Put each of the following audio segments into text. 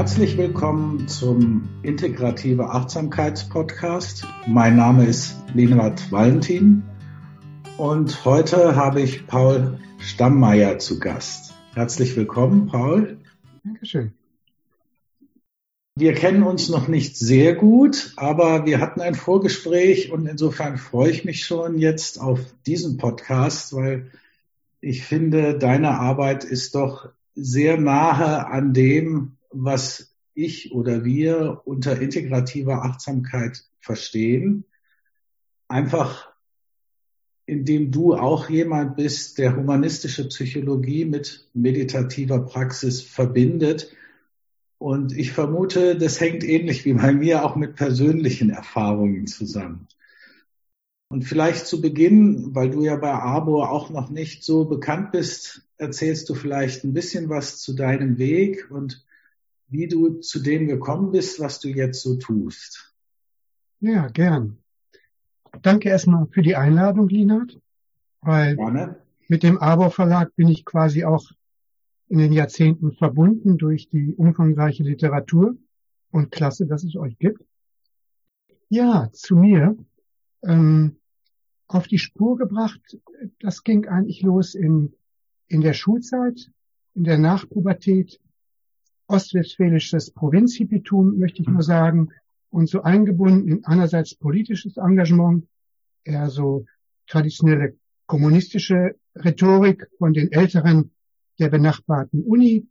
Herzlich willkommen zum Integrative Achtsamkeitspodcast. Mein Name ist Linwart Valentin und heute habe ich Paul Stammmeier zu Gast. Herzlich willkommen, Paul. Dankeschön. Wir kennen uns noch nicht sehr gut, aber wir hatten ein Vorgespräch und insofern freue ich mich schon jetzt auf diesen Podcast, weil ich finde, deine Arbeit ist doch sehr nahe an dem, was ich oder wir unter integrativer Achtsamkeit verstehen. Einfach indem du auch jemand bist, der humanistische Psychologie mit meditativer Praxis verbindet. Und ich vermute, das hängt ähnlich wie bei mir auch mit persönlichen Erfahrungen zusammen. Und vielleicht zu Beginn, weil du ja bei Arbor auch noch nicht so bekannt bist, erzählst du vielleicht ein bisschen was zu deinem Weg und wie du zu dem gekommen bist, was du jetzt so tust. Ja, gern. Danke erstmal für die Einladung, Linat, weil Gerne. mit dem Arbor Verlag bin ich quasi auch in den Jahrzehnten verbunden durch die umfangreiche Literatur und klasse, dass es euch gibt. Ja, zu mir. Ähm, auf die Spur gebracht, das ging eigentlich los in, in der Schulzeit, in der Nachpubertät, ostwestfälisches Provinzhippitum, möchte ich nur sagen, und so eingebunden in einerseits politisches Engagement, eher so traditionelle kommunistische Rhetorik von den Älteren der benachbarten Uni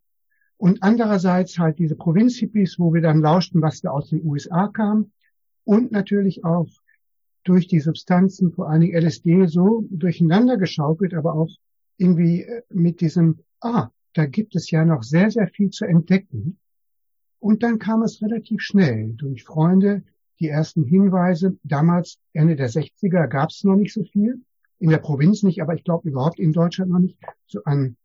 und andererseits halt diese Provinzhippies, wo wir dann lauschten, was da aus den USA kam und natürlich auch durch die Substanzen, vor allen Dingen LSD, so durcheinander geschaukelt, aber auch irgendwie äh, mit diesem, ah, da gibt es ja noch sehr, sehr viel zu entdecken. Und dann kam es relativ schnell durch Freunde, die ersten Hinweise. Damals, Ende der 60er, gab es noch nicht so viel. In der Provinz nicht, aber ich glaube überhaupt in Deutschland noch nicht. So an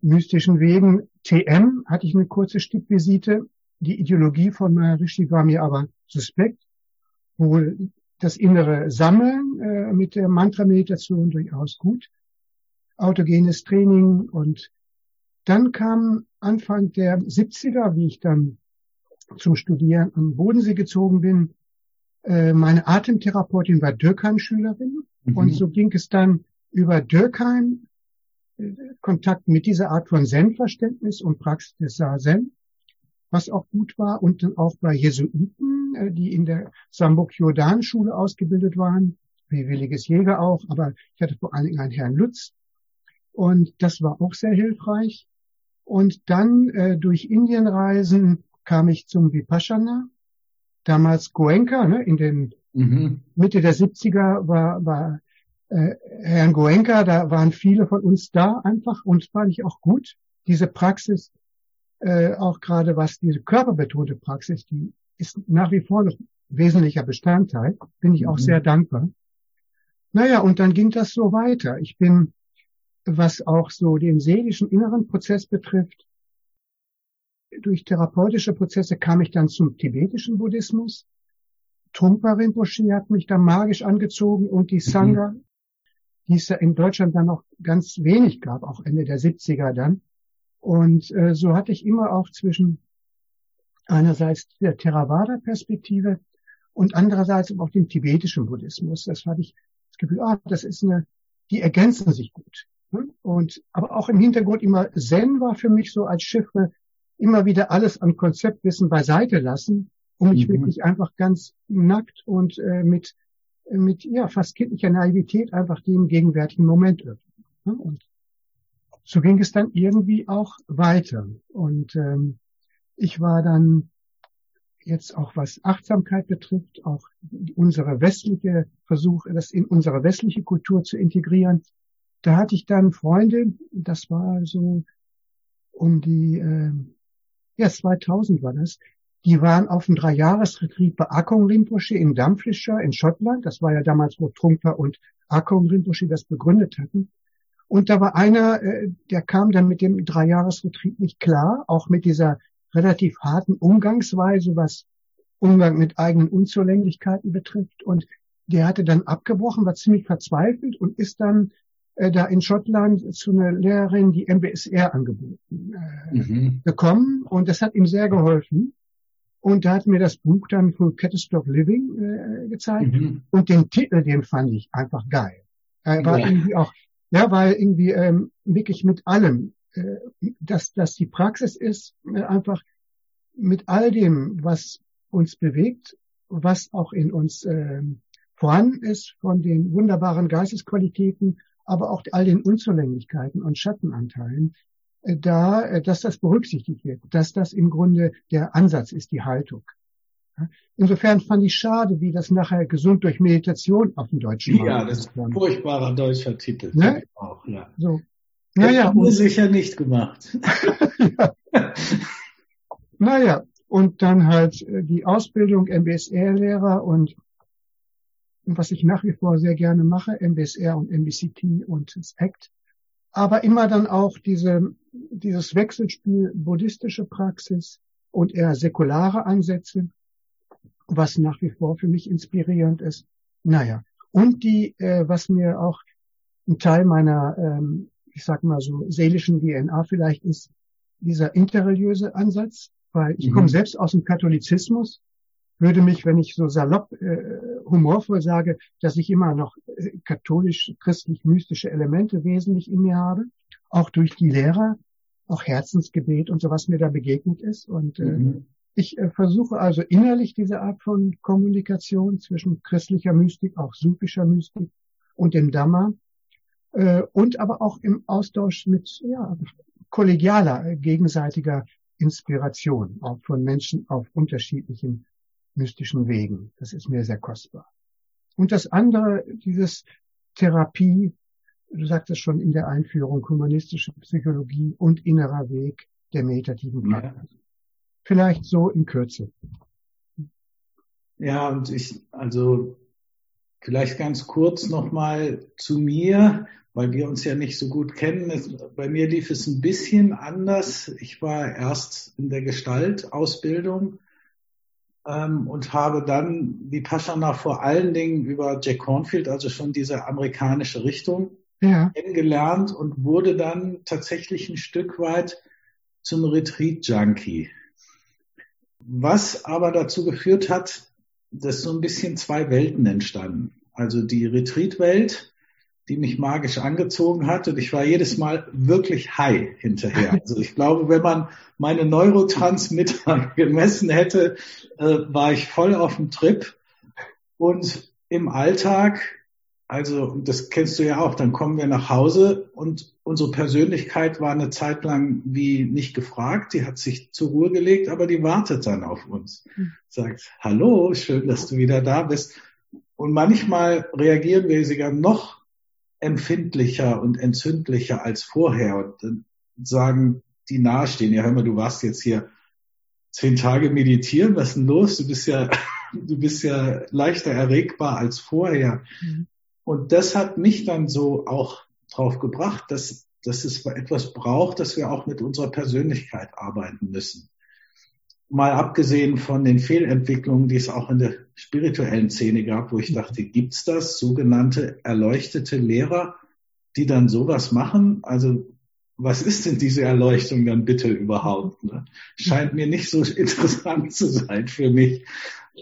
mystischen Wegen. TM hatte ich eine kurze Stippvisite. Die Ideologie von Maharishi war mir aber suspekt. Wohl das innere Sammeln äh, mit der Mantra-Meditation durchaus gut. Autogenes Training und dann kam Anfang der 70er, wie ich dann zum Studieren am Bodensee gezogen bin, äh, meine Atemtherapeutin war Dürkheim-Schülerin mhm. und so ging es dann über Dürkheim äh, Kontakt mit dieser Art von Zen-Verständnis und Praxis des Zen, was auch gut war und dann auch bei Jesuiten äh, die in der Sambok-Jordan-Schule ausgebildet waren, wie Williges Jäger auch, aber ich hatte vor allen Dingen einen Herrn Lutz. Und das war auch sehr hilfreich. Und dann äh, durch Indienreisen kam ich zum Vipassana. Damals Goenka, ne, in den mhm. Mitte der 70er war, war äh, Herrn Goenka, da waren viele von uns da einfach und fand ich auch gut. Diese Praxis, äh, auch gerade was diese körperbetonte Praxis, die ist nach wie vor noch wesentlicher Bestandteil. Bin ich auch mhm. sehr dankbar. Naja, und dann ging das so weiter. Ich bin, was auch so den seelischen inneren Prozess betrifft, durch therapeutische Prozesse kam ich dann zum tibetischen Buddhismus. Trungpa Rinpoche hat mich da magisch angezogen und die mhm. Sangha, mhm. die es ja in Deutschland dann noch ganz wenig gab, auch Ende der 70er dann. Und äh, so hatte ich immer auch zwischen einerseits der Theravada-Perspektive und andererseits auch dem tibetischen Buddhismus. Das hatte ich das Gefühl, ah, das ist eine, die ergänzen sich gut. Und, aber auch im Hintergrund immer Zen war für mich so als Chiffre immer wieder alles an Konzeptwissen beiseite lassen, um mich mhm. wirklich einfach ganz nackt und äh, mit, mit, ja, fast kindlicher Naivität einfach dem gegenwärtigen Moment öffnen. Ne? Und so ging es dann irgendwie auch weiter. Und ähm, ich war dann jetzt auch was Achtsamkeit betrifft, auch unsere westliche Versuch, das in unsere westliche Kultur zu integrieren. Da hatte ich dann Freunde, das war so um die, äh, ja 2000 war das, die waren auf dem Dreijahresretreat bei Akong Rinpoche in Dumfriesshire in Schottland. Das war ja damals, wo Trungpa und Akong Rinpoche das begründet hatten. Und da war einer, äh, der kam dann mit dem Dreijahresretreat nicht klar, auch mit dieser relativ harten Umgangsweise, was Umgang mit eigenen Unzulänglichkeiten betrifft. Und der hatte dann abgebrochen, war ziemlich verzweifelt und ist dann äh, da in Schottland zu einer Lehrerin die MBSR angeboten äh, mhm. bekommen und das hat ihm sehr geholfen. Und da hat mir das Buch dann von Catastrophe Living äh, gezeigt mhm. und den Titel, den fand ich einfach geil. Er war ja. irgendwie auch, ja, weil irgendwie ähm, wirklich mit allem, äh, dass, dass die Praxis ist, äh, einfach mit all dem, was uns bewegt, was auch in uns äh, vorhanden ist, von den wunderbaren Geistesqualitäten, aber auch all den Unzulänglichkeiten und Schattenanteilen, äh, da, äh, dass das berücksichtigt wird, dass das im Grunde der Ansatz ist, die Haltung. Insofern fand ich schade, wie das nachher gesund durch Meditation auf dem deutschen Markt Ja, das ist ein furchtbarer deutscher Titel. Ne? Auch, ja. So. Naja, haben wir sicher nicht gemacht. ja. Naja, und dann halt äh, die Ausbildung MBSR-Lehrer und was ich nach wie vor sehr gerne mache, MBSR und MBCT und das ACT. Aber immer dann auch diese, dieses Wechselspiel buddhistische Praxis und eher säkulare Ansätze, was nach wie vor für mich inspirierend ist. Naja, und die, äh, was mir auch ein Teil meiner, ähm, ich sag mal so, seelischen DNA vielleicht ist, dieser interreligiöse Ansatz, weil ich mhm. komme selbst aus dem Katholizismus, würde mich, wenn ich so salopp äh, humorvoll sage, dass ich immer noch äh, katholisch-christlich-mystische Elemente wesentlich in mir habe, auch durch die Lehrer, auch Herzensgebet und so was mir da begegnet ist. Und äh, mhm. ich äh, versuche also innerlich diese Art von Kommunikation zwischen christlicher Mystik, auch sufischer Mystik und dem Dhamma äh, und aber auch im Austausch mit ja, kollegialer, äh, gegenseitiger Inspiration, auch von Menschen auf unterschiedlichen mystischen Wegen. Das ist mir sehr kostbar. Und das andere, dieses Therapie, du sagtest schon in der Einführung, humanistische Psychologie und innerer Weg der meditativen Praxis. Ja. Vielleicht so in Kürze. Ja, und ich, also vielleicht ganz kurz nochmal zu mir weil wir uns ja nicht so gut kennen. Es, bei mir lief es ein bisschen anders. Ich war erst in der Gestaltausbildung ähm, und habe dann die Paschana vor allen Dingen über Jack Cornfield, also schon diese amerikanische Richtung, ja. kennengelernt und wurde dann tatsächlich ein Stück weit zum Retreat-Junkie. Was aber dazu geführt hat, dass so ein bisschen zwei Welten entstanden. Also die Retreat-Welt, die mich magisch angezogen hat und ich war jedes Mal wirklich high hinterher. Also ich glaube, wenn man meine Neurotransmitter gemessen hätte, äh, war ich voll auf dem Trip und im Alltag, also das kennst du ja auch, dann kommen wir nach Hause und unsere Persönlichkeit war eine Zeit lang wie nicht gefragt, die hat sich zur Ruhe gelegt, aber die wartet dann auf uns. Hm. Sagt, hallo, schön, dass du wieder da bist. Und manchmal reagieren wir sogar noch empfindlicher und entzündlicher als vorher. Und dann sagen die nahestehen, ja hör mal, du warst jetzt hier zehn Tage meditieren, was ist denn los? Du bist ja, du bist ja leichter erregbar als vorher. Mhm. Und das hat mich dann so auch drauf gebracht, dass, dass es etwas braucht, dass wir auch mit unserer Persönlichkeit arbeiten müssen mal abgesehen von den Fehlentwicklungen, die es auch in der spirituellen Szene gab, wo ich dachte, gibt's das, sogenannte erleuchtete Lehrer, die dann sowas machen? Also was ist denn diese Erleuchtung dann bitte überhaupt? Ne? Scheint mir nicht so interessant zu sein für mich.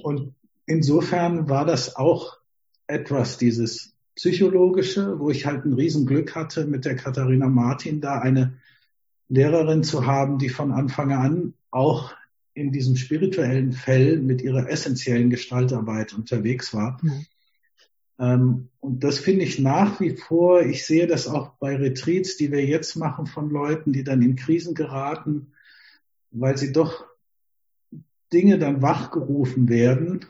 Und insofern war das auch etwas, dieses psychologische, wo ich halt ein Riesenglück hatte, mit der Katharina Martin da eine Lehrerin zu haben, die von Anfang an auch in diesem spirituellen Feld mit ihrer essentiellen Gestaltarbeit unterwegs war. Mhm. Ähm, und das finde ich nach wie vor, ich sehe das auch bei Retreats, die wir jetzt machen von Leuten, die dann in Krisen geraten, weil sie doch Dinge dann wachgerufen werden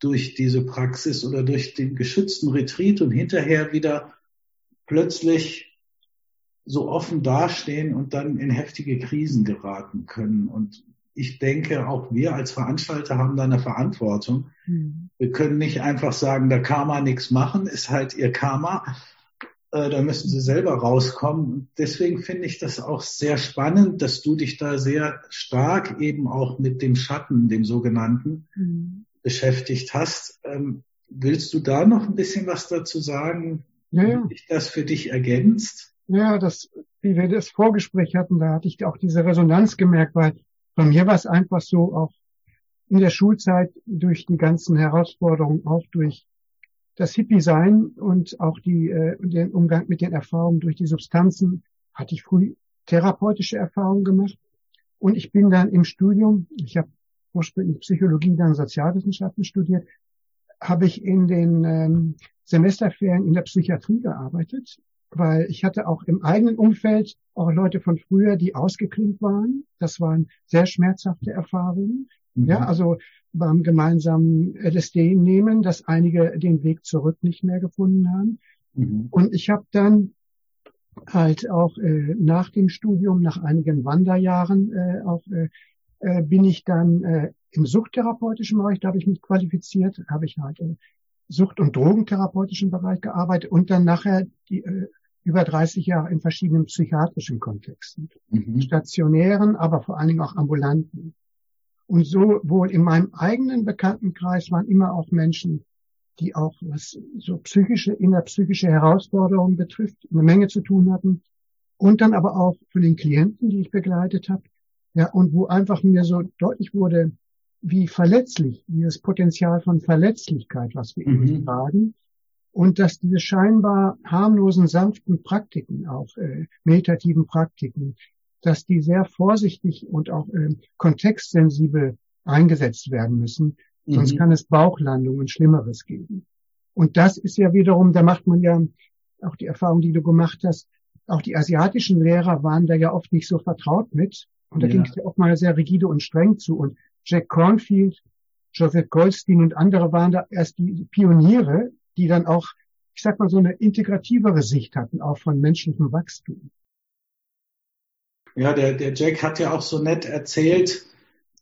durch diese Praxis oder durch den geschützten Retreat und hinterher wieder plötzlich so offen dastehen und dann in heftige Krisen geraten können. Und ich denke, auch wir als Veranstalter haben da eine Verantwortung. Mhm. Wir können nicht einfach sagen, der Karma nichts machen, ist halt ihr Karma. Äh, da müssen sie selber rauskommen. Deswegen finde ich das auch sehr spannend, dass du dich da sehr stark eben auch mit dem Schatten, dem sogenannten, mhm. beschäftigt hast. Ähm, willst du da noch ein bisschen was dazu sagen? ja, ja. Wie sich das für dich ergänzt? Ja, das, wie wir das Vorgespräch hatten, da hatte ich auch diese Resonanz gemerkt, weil bei mir war es einfach so, auch in der Schulzeit durch die ganzen Herausforderungen, auch durch das Hippie-Sein und auch die, äh, den Umgang mit den Erfahrungen durch die Substanzen, hatte ich früh therapeutische Erfahrungen gemacht. Und ich bin dann im Studium, ich habe ursprünglich Psychologie, dann Sozialwissenschaften studiert, habe ich in den ähm, Semesterferien in der Psychiatrie gearbeitet, weil ich hatte auch im eigenen Umfeld auch Leute von früher, die ausgeklinkt waren. Das waren sehr schmerzhafte Erfahrungen. Mhm. Ja, also beim gemeinsamen LSD nehmen, dass einige den Weg zurück nicht mehr gefunden haben. Mhm. Und ich habe dann halt auch äh, nach dem Studium, nach einigen Wanderjahren äh, auch äh, äh, bin ich dann äh, im suchttherapeutischen Bereich, da habe ich mich qualifiziert, habe ich halt im Sucht- und Drogentherapeutischen Bereich gearbeitet und dann nachher die, äh, über 30 Jahre in verschiedenen psychiatrischen Kontexten, mhm. stationären, aber vor allen Dingen auch ambulanten. Und so wohl in meinem eigenen Bekanntenkreis waren immer auch Menschen, die auch was so psychische, innerpsychische Herausforderungen betrifft, eine Menge zu tun hatten. Und dann aber auch von den Klienten, die ich begleitet habe. Ja, und wo einfach mir so deutlich wurde, wie verletzlich, dieses Potenzial von Verletzlichkeit, was wir mhm. eben tragen. Und dass diese scheinbar harmlosen, sanften Praktiken, auch äh, meditativen Praktiken, dass die sehr vorsichtig und auch äh, kontextsensibel eingesetzt werden müssen. Mhm. Sonst kann es Bauchlandungen Schlimmeres geben. Und das ist ja wiederum, da macht man ja auch die Erfahrung, die du gemacht hast, auch die asiatischen Lehrer waren da ja oft nicht so vertraut mit. Und da ja. ging es ja auch mal sehr rigide und streng zu. Und Jack Cornfield, Joseph Goldstein und andere waren da erst die Pioniere, die dann auch, ich sag mal, so eine integrativere Sicht hatten, auch von menschlichem Wachstum. Ja, der, der Jack hat ja auch so nett erzählt,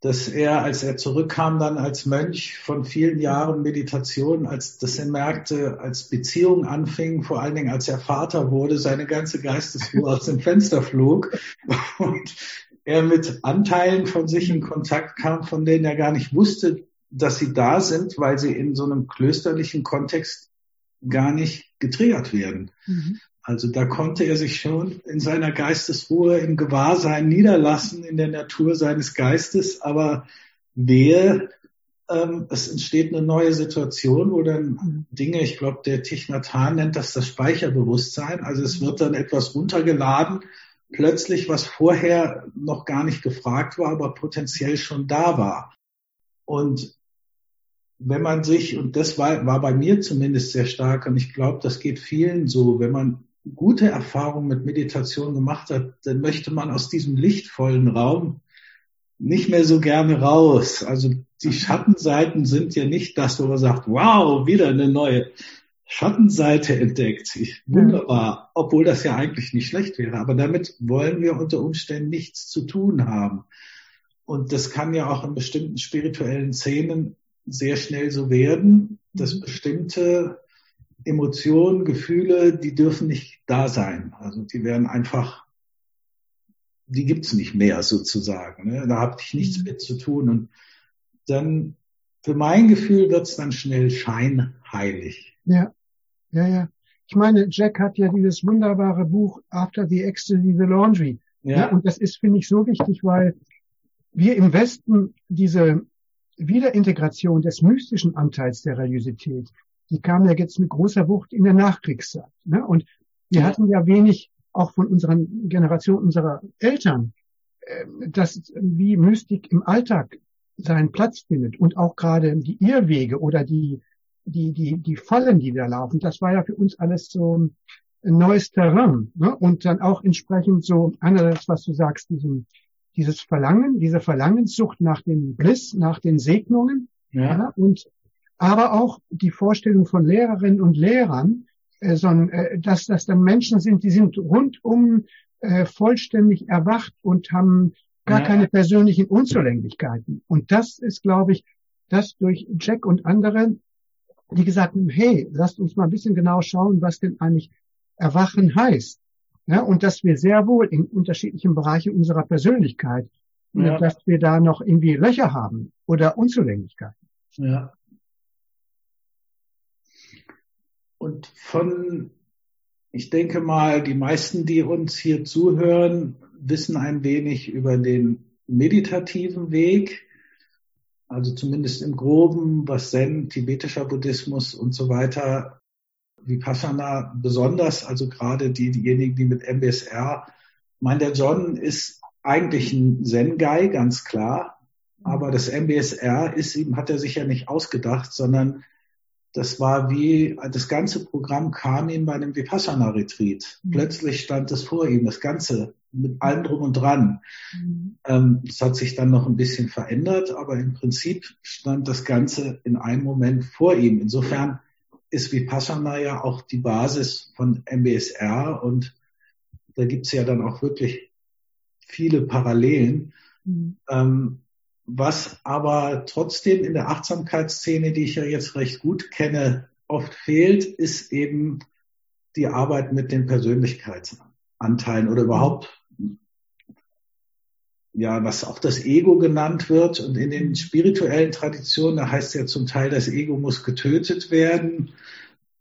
dass er, als er zurückkam, dann als Mönch von vielen Jahren Meditation, als dass er merkte, als Beziehung anfing, vor allen Dingen als er Vater wurde, seine ganze Geistesruhe aus dem Fenster flog und er mit Anteilen von sich in Kontakt kam, von denen er gar nicht wusste, dass sie da sind, weil sie in so einem klösterlichen Kontext gar nicht getriggert werden. Mhm. Also da konnte er sich schon in seiner Geistesruhe im Gewahrsein niederlassen, in der Natur seines Geistes. Aber wer, ähm, es entsteht eine neue Situation, wo dann Dinge, ich glaube, der Hanh nennt das das Speicherbewusstsein. Also es wird dann etwas runtergeladen, plötzlich, was vorher noch gar nicht gefragt war, aber potenziell schon da war. Und wenn man sich, und das war, war bei mir zumindest sehr stark, und ich glaube, das geht vielen so, wenn man gute Erfahrungen mit Meditation gemacht hat, dann möchte man aus diesem lichtvollen Raum nicht mehr so gerne raus. Also die Schattenseiten sind ja nicht das, wo man sagt, wow, wieder eine neue Schattenseite entdeckt. Wunderbar, obwohl das ja eigentlich nicht schlecht wäre. Aber damit wollen wir unter Umständen nichts zu tun haben. Und das kann ja auch in bestimmten spirituellen Szenen sehr schnell so werden, dass mhm. bestimmte Emotionen, Gefühle, die dürfen nicht da sein. Also die werden einfach, die gibt's nicht mehr sozusagen. Ne? Da habe ich nichts mhm. mit zu tun. Und dann, für mein Gefühl, wird's dann schnell scheinheilig. Ja, ja, ja. Ich meine, Jack hat ja dieses wunderbare Buch After the Ecstasy, the Laundry. Ja. ja und das ist, finde ich, so wichtig, weil wir im Westen diese Wiederintegration des mystischen Anteils der Religiosität, die kam ja jetzt mit großer Wucht in der Nachkriegszeit. Ne? Und wir ja. hatten ja wenig auch von unseren Generationen unserer Eltern, äh, dass wie Mystik im Alltag seinen Platz findet und auch gerade die Irrwege oder die, die, die, die Fallen, die da laufen, das war ja für uns alles so ein neues Terrain. Ne? Und dann auch entsprechend so, einerseits, was du sagst, diesen, dieses Verlangen, diese Verlangenssucht nach dem Bliss, nach den Segnungen, ja. ja und aber auch die Vorstellung von Lehrerinnen und Lehrern, äh, sondern, äh, dass das dann Menschen sind, die sind rundum äh, vollständig erwacht und haben gar ja. keine persönlichen Unzulänglichkeiten. Und das ist, glaube ich, das durch Jack und andere, die gesagt haben, hey, lasst uns mal ein bisschen genau schauen, was denn eigentlich Erwachen heißt. Ja, und dass wir sehr wohl in unterschiedlichen Bereichen unserer Persönlichkeit, ja. dass wir da noch irgendwie Löcher haben oder Unzulänglichkeiten. Ja. Und von ich denke mal, die meisten, die uns hier zuhören, wissen ein wenig über den meditativen Weg, also zumindest im Groben, was Zen, tibetischer Buddhismus und so weiter, Vipassana besonders, also gerade die, diejenigen, die mit MBSR, ich meine, der John ist eigentlich ein Zen-Guy, ganz klar, aber das MBSR ist ihm, hat er sich ja nicht ausgedacht, sondern das war wie, das ganze Programm kam ihm bei einem Vipassana-Retreat. Mhm. Plötzlich stand es vor ihm, das Ganze mit allem drum und dran. Mhm. Ähm, das hat sich dann noch ein bisschen verändert, aber im Prinzip stand das Ganze in einem Moment vor ihm. Insofern ist Vipassana ja auch die Basis von MBSR und da gibt's ja dann auch wirklich viele Parallelen. Mhm. Ähm, was aber trotzdem in der Achtsamkeitsszene, die ich ja jetzt recht gut kenne, oft fehlt, ist eben die Arbeit mit den Persönlichkeitsanteilen oder überhaupt, ja, was auch das Ego genannt wird. Und in den spirituellen Traditionen, da heißt ja zum Teil, das Ego muss getötet werden.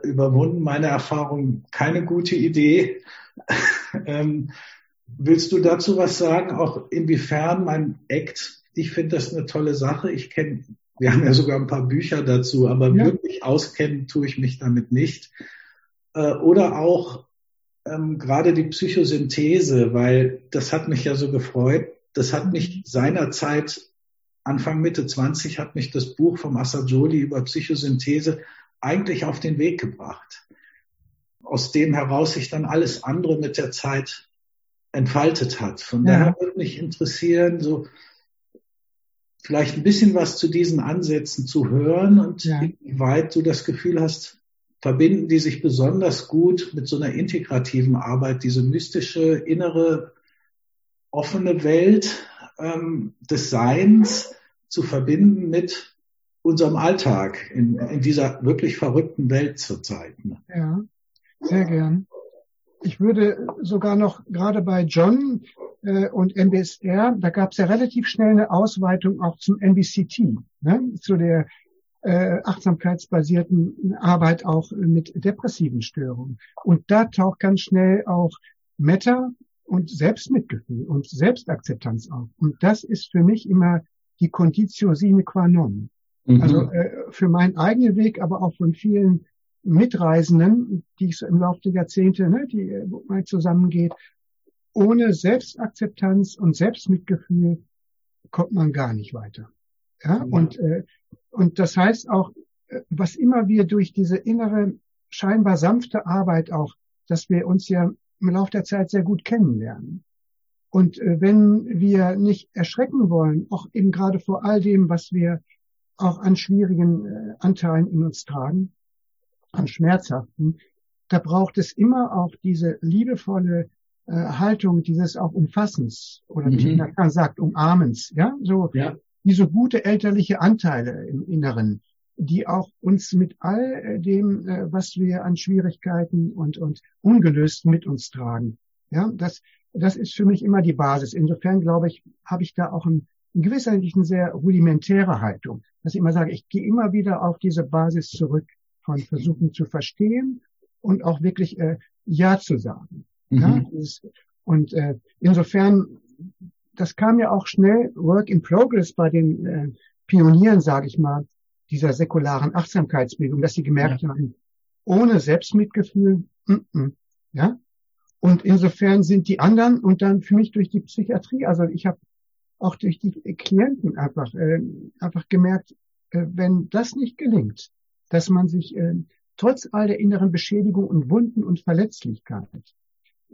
Überwunden, meine Erfahrung, keine gute Idee. ähm, willst du dazu was sagen? Auch inwiefern mein Act ich finde das eine tolle Sache. Ich kenne, wir haben ja sogar ein paar Bücher dazu, aber ja. wirklich auskennen tue ich mich damit nicht. Äh, oder auch ähm, gerade die Psychosynthese, weil das hat mich ja so gefreut. Das hat mich seinerzeit, Anfang Mitte 20, hat mich das Buch vom Assagioli über Psychosynthese eigentlich auf den Weg gebracht. Aus dem heraus sich dann alles andere mit der Zeit entfaltet hat. Von ja. daher würde mich interessieren, so vielleicht ein bisschen was zu diesen Ansätzen zu hören und ja. inwieweit du das Gefühl hast, verbinden die sich besonders gut mit so einer integrativen Arbeit, diese mystische, innere, offene Welt ähm, des Seins zu verbinden mit unserem Alltag in, in dieser wirklich verrückten Welt zurzeit. Ja, sehr gern. Ich würde sogar noch gerade bei John äh, und MBSR, da gab es ja relativ schnell eine Ausweitung auch zum MBCT, ne? zu der äh, achtsamkeitsbasierten Arbeit auch mit depressiven Störungen. Und da taucht ganz schnell auch Meta und Selbstmitgefühl und Selbstakzeptanz auf. Und das ist für mich immer die Conditio sine qua non. Mhm. Also äh, für meinen eigenen Weg, aber auch von vielen Mitreisenden, die ich so im Laufe der Jahrzehnte, ne, die wo man zusammengeht, ohne Selbstakzeptanz und Selbstmitgefühl kommt man gar nicht weiter. Ja, und äh, und das heißt auch, äh, was immer wir durch diese innere scheinbar sanfte Arbeit auch, dass wir uns ja im Laufe der Zeit sehr gut kennenlernen. Und äh, wenn wir nicht erschrecken wollen, auch eben gerade vor all dem, was wir auch an schwierigen äh, Anteilen in uns tragen, an schmerzhaften, da braucht es immer auch diese liebevolle äh, Haltung dieses auch Umfassens oder wie mhm. Tina sagt, Umarmens, ja, so ja. Diese gute elterliche Anteile im Inneren, die auch uns mit all äh, dem, äh, was wir an Schwierigkeiten und, und ungelöst mit uns tragen. Ja, das, das ist für mich immer die Basis. Insofern glaube ich, habe ich da auch ein, in gewisser Hinsicht eine sehr rudimentäre Haltung, dass ich immer sage, ich gehe immer wieder auf diese Basis zurück von Versuchen zu verstehen und auch wirklich äh, Ja zu sagen. Mhm. Ja, ist, und äh, insofern, das kam ja auch schnell Work in Progress bei den äh, Pionieren, sage ich mal, dieser säkularen Achtsamkeitsbewegung, dass sie gemerkt ja. haben, ohne Selbstmitgefühl, mm -mm, ja. Und insofern sind die anderen und dann für mich durch die Psychiatrie, also ich habe auch durch die Klienten einfach äh, einfach gemerkt, äh, wenn das nicht gelingt, dass man sich äh, trotz all der inneren Beschädigung und Wunden und Verletzlichkeit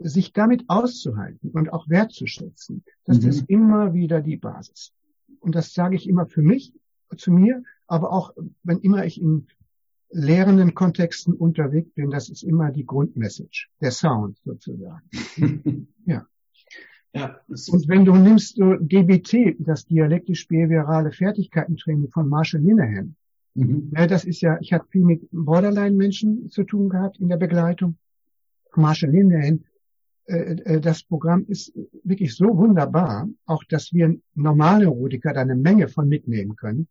sich damit auszuhalten und auch wertzuschätzen, das mhm. ist immer wieder die Basis. Und das sage ich immer für mich, zu mir, aber auch wenn immer ich in lehrenden Kontexten unterwegs bin, das ist immer die Grundmessage, der Sound sozusagen. ja. Ja, und wenn du nimmst so DBT, das dialektisch-behaviorale Fertigkeitentraining von Marshall Linehan, mhm. ja, das ist ja, ich habe viel mit Borderline-Menschen zu tun gehabt in der Begleitung. Marshall Linehan das Programm ist wirklich so wunderbar, auch dass wir normale Neurotiker da eine Menge von mitnehmen können.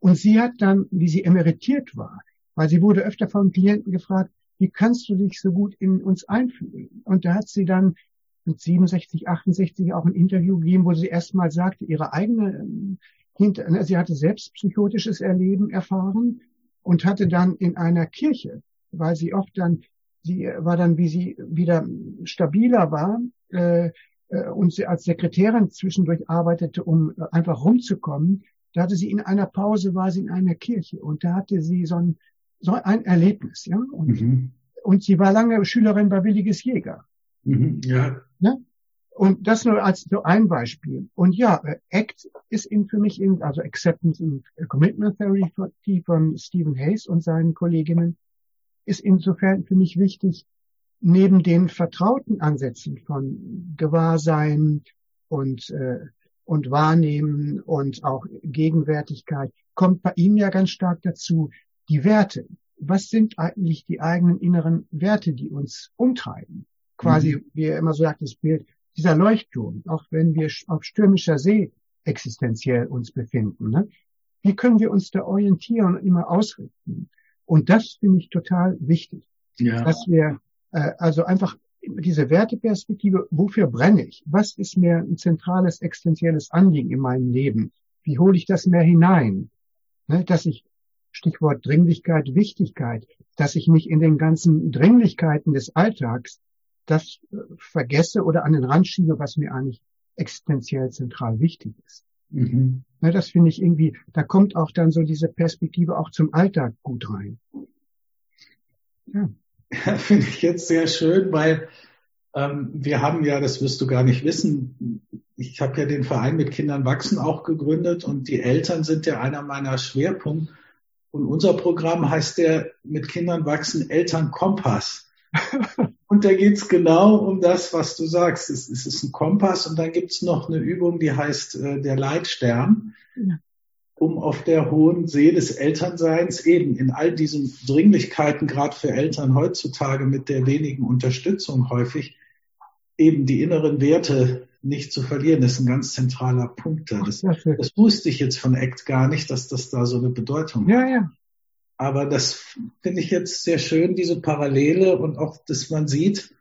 Und sie hat dann, wie sie emeritiert war, weil sie wurde öfter von Klienten gefragt, wie kannst du dich so gut in uns einfühlen? Und da hat sie dann mit 67, 68 auch ein Interview gegeben, wo sie erstmal sagte, ihre eigene ähm, sie hatte selbst psychotisches Erleben erfahren und hatte dann in einer Kirche, weil sie oft dann, sie war dann, wie sie wieder stabiler war, äh, äh, und sie als Sekretärin zwischendurch arbeitete, um äh, einfach rumzukommen, da hatte sie in einer Pause, war sie in einer Kirche und da hatte sie so ein, so ein Erlebnis, ja. Und, mhm. und sie war lange Schülerin bei Williges Jäger. Mhm, ja. Ne? Und das nur als so ein Beispiel. Und ja, äh, ACT ist in, für mich, in, also Acceptance and Commitment Theory von Stephen Hayes und seinen Kolleginnen, ist insofern für mich wichtig, neben den vertrauten Ansätzen von Gewahrsein und, äh, und Wahrnehmen und auch Gegenwärtigkeit, kommt bei ihm ja ganz stark dazu die Werte. Was sind eigentlich die eigenen inneren Werte, die uns umtreiben? Quasi, mhm. wie er immer so sagt, das Bild, dieser Leuchtturm, auch wenn wir auf stürmischer See existenziell uns befinden, ne? wie können wir uns da orientieren und immer ausrichten? Und das finde ich total wichtig, ja. dass wir äh, also einfach diese Werteperspektive, wofür brenne ich? Was ist mir ein zentrales, existenzielles Anliegen in meinem Leben? Wie hole ich das mehr hinein? Ne, dass ich, Stichwort Dringlichkeit, Wichtigkeit, dass ich nicht in den ganzen Dringlichkeiten des Alltags das äh, vergesse oder an den Rand schiebe, was mir eigentlich existenziell zentral wichtig ist. Mhm. Ne, das finde ich irgendwie, da kommt auch dann so diese Perspektive auch zum Alltag gut rein. Ja. Ja, finde ich jetzt sehr schön, weil ähm, wir haben ja, das wirst du gar nicht wissen, ich habe ja den Verein mit Kindern wachsen auch gegründet und die Eltern sind ja einer meiner Schwerpunkte. Und unser Programm heißt der mit Kindern wachsen Elternkompass. und da geht's genau um das, was du sagst. Es, es ist ein Kompass und dann gibt's noch eine Übung, die heißt äh, der Leitstern. Ja um auf der hohen See des Elternseins eben in all diesen Dringlichkeiten, gerade für Eltern heutzutage mit der wenigen Unterstützung häufig, eben die inneren Werte nicht zu verlieren, das ist ein ganz zentraler Punkt da. Das, das wusste ich jetzt von ACT gar nicht, dass das da so eine Bedeutung hat. Ja, ja. Aber das finde ich jetzt sehr schön, diese Parallele und auch, dass man sieht,